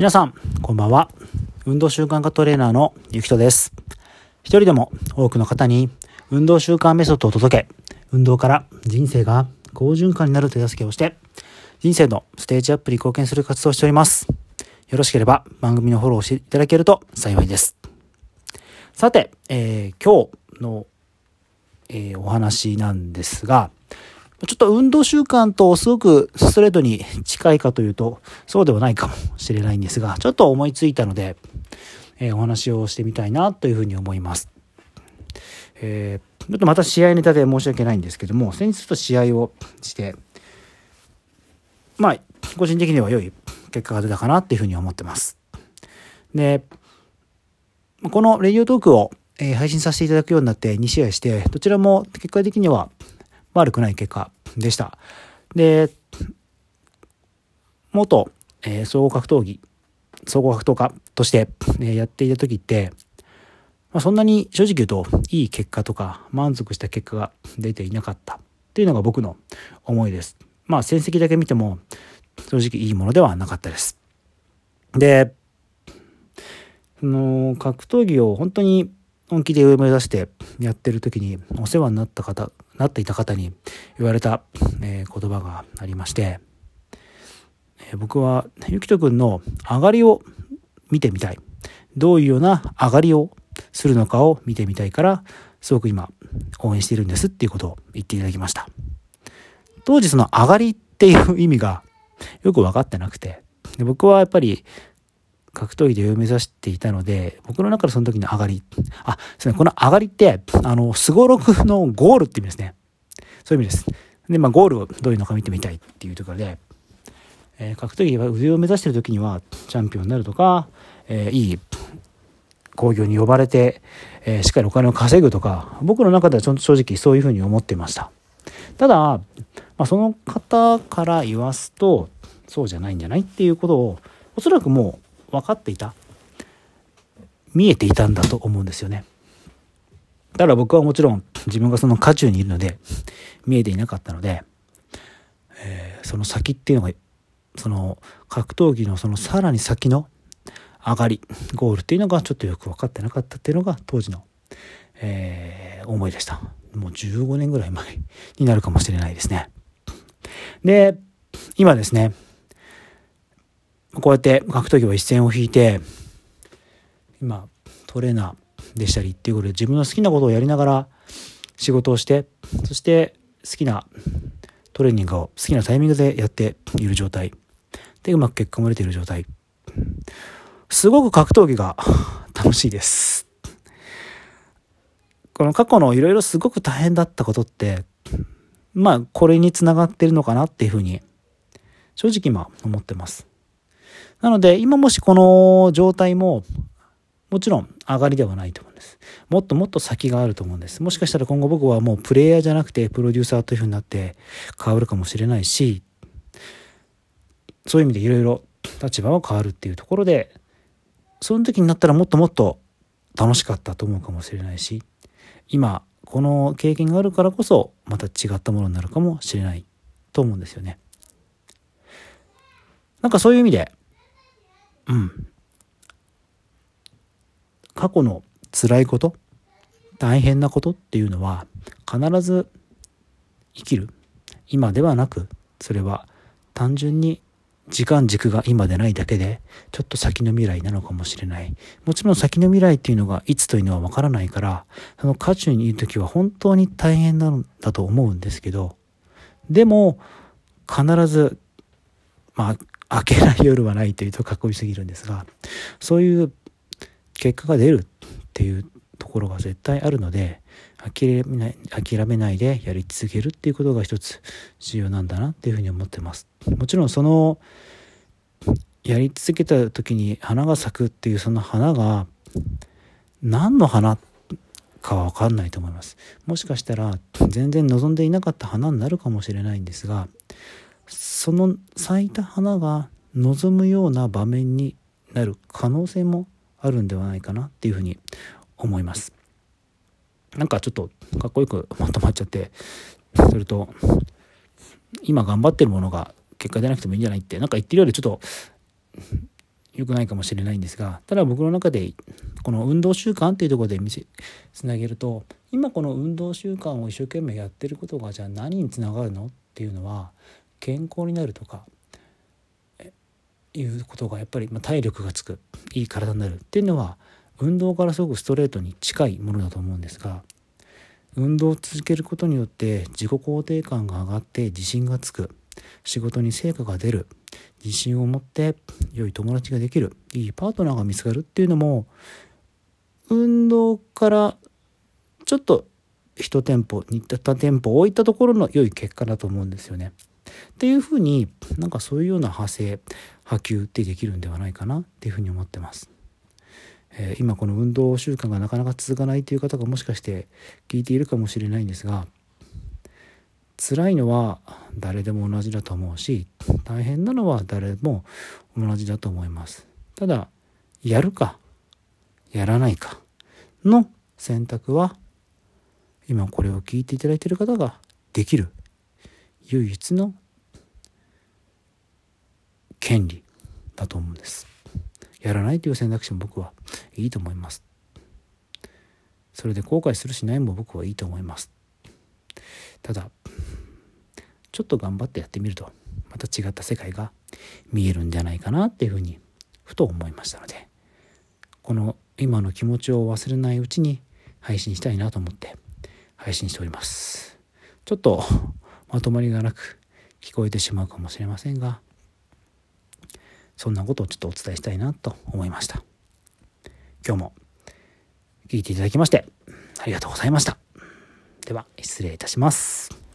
皆さん、こんばんは。運動習慣化トレーナーのゆきとです。一人でも多くの方に運動習慣メソッドを届け、運動から人生が好循環になる手助けをして、人生のステージアップに貢献する活動をしております。よろしければ番組のフォローしていただけると幸いです。さて、えー、今日の、えー、お話なんですが、ちょっと運動習慣とすごくストレートに近いかというと、そうではないかもしれないんですが、ちょっと思いついたので、えー、お話をしてみたいなというふうに思います。えー、ちょっとまた試合ネタで申し訳ないんですけども、先日と試合をして、まあ、個人的には良い結果が出たかなっていうふうに思ってます。で、このレディオトークを配信させていただくようになって2試合して、どちらも結果的には悪くない結果でした。で、元、えー、総合格闘技、総合格闘家として、えやっていた時って、まあ、そんなに正直言うといい結果とか満足した結果が出ていなかったっていうのが僕の思いです。まあ戦績だけ見ても正直いいものではなかったです。で、その格闘技を本当に本気で上目指してやってる時にお世話になった方、なっていた方に言われた、えー、言葉がありまして、えー、僕はゆきとくんの上がりを見てみたい。どういうような上がりをするのかを見てみたいから、すごく今応援しているんですっていうことを言っていただきました。当時その上がりっていう意味がよく分かってなくて、で僕はやっぱり格闘技で上を目指していたので、僕の中でその時の上がり、あ、すみません、この上がりって、あの、すごろくのゴールって意味ですね。そういう意味です。で、まあ、ゴールをどういうのか見てみたいっていうところで、えー、格闘技は上を目指してる時には、チャンピオンになるとか、えー、いい工業に呼ばれて、えー、しっかりお金を稼ぐとか、僕の中では正直そういうふうに思っていました。ただ、まあ、その方から言わすと、そうじゃないんじゃないっていうことを、おそらくもう分かっていた？見えていたんだと思うんですよね。ただ僕はもちろん自分がその渦中にいるので見えていなかったので、えー、その先っていうのがその格闘技のそのさらに先の上がりゴールっていうのがちょっとよく分かってなかったっていうのが当時の、えー、思いでした。もう15年ぐらい前になるかもしれないですね。で今ですねこうやって格闘技は一線を引いて今トレーナーでしたりっていうことで自分の好きなことをやりながら仕事をしてそして好きなトレーニングを好きなタイミングでやっている状態。でうまく結果も出ている状態。すごく格闘技が 楽しいです。この過去のいろいろすごく大変だったことってまあこれにつながってるのかなっていうふうに正直今思ってます。なので、今もしこの状態も、もちろん上がりではないと思うんです。もっともっと先があると思うんです。もしかしたら今後僕はもうプレイヤーじゃなくてプロデューサーという風になって変わるかもしれないし、そういう意味でいろいろ立場は変わるっていうところで、その時になったらもっともっと楽しかったと思うかもしれないし、今、この経験があるからこそまた違ったものになるかもしれないと思うんですよね。なんかそういう意味で、うん。過去の辛いこと、大変なことっていうのは必ず生きる。今ではなく、それは単純に時間軸が今でないだけで、ちょっと先の未来なのかもしれない。もちろん先の未来っていうのがいつというのはわからないから、その渦中にいる時は本当に大変なんだと思うんですけど、でも、必ず、まあ、明けない夜はないというとかっこよすぎるんですが、そういう結果が出るっていうところが絶対あるので、諦めない諦めないでやり続けるっていうことが一つ重要なんだなっていうふうに思ってます。もちろんそのやり続けた時に花が咲くっていうその花が何の花かは分かんないと思います。もしかしたら全然望んでいなかった花になるかもしれないんですがその咲いた花が望むような場面になる可能性もあるんではないかなっていうふうに思います。なんかちょっとかっこよくまとまっちゃって すると今頑張ってるものが結果出なくてもいいんじゃないってなんか言ってるよりちょっと良くないかもしれないんですがただ僕の中でこの運動習慣っていうところで見せつなげると今この運動習慣を一生懸命やってることがじゃあ何につながるのっていうのは健康になるとかいうことがやっぱり体力がつくいい体になるっていうのは運動からすごくストレートに近いものだと思うんですが運動を続けることによって自己肯定感が上がって自信がつく仕事に成果が出る自信を持って良い友達ができるいいパートナーが見つかるっていうのも運動からちょっと1店舗2店舗置いたところの良い結果だと思うんですよね。っていうふうになんかそういうような派生波及ってできるんではないかなっていうふうに思ってます。え、今この運動習慣がなかなか続かないという方がもしかして聞いているかもしれないんですが辛いのは誰でも同じだと思うし大変なのは誰も同じだと思いますただやるかやらないかの選択は今これを聞いていただいている方ができる唯一の権利だと思うんです。やらないという選択肢も僕はいいと思います。それで後悔するしないも僕はいいと思います。ただちょっと頑張ってやってみるとまた違った世界が見えるんじゃないかなっていうふうにふと思いましたのでこの今の気持ちを忘れないうちに配信したいなと思って配信しております。ちょっとまとまりがなく聞こえてしまうかもしれませんがそんなことをちょっとお伝えしたいなと思いました。今日も聞いていただきましてありがとうございました。では失礼いたします。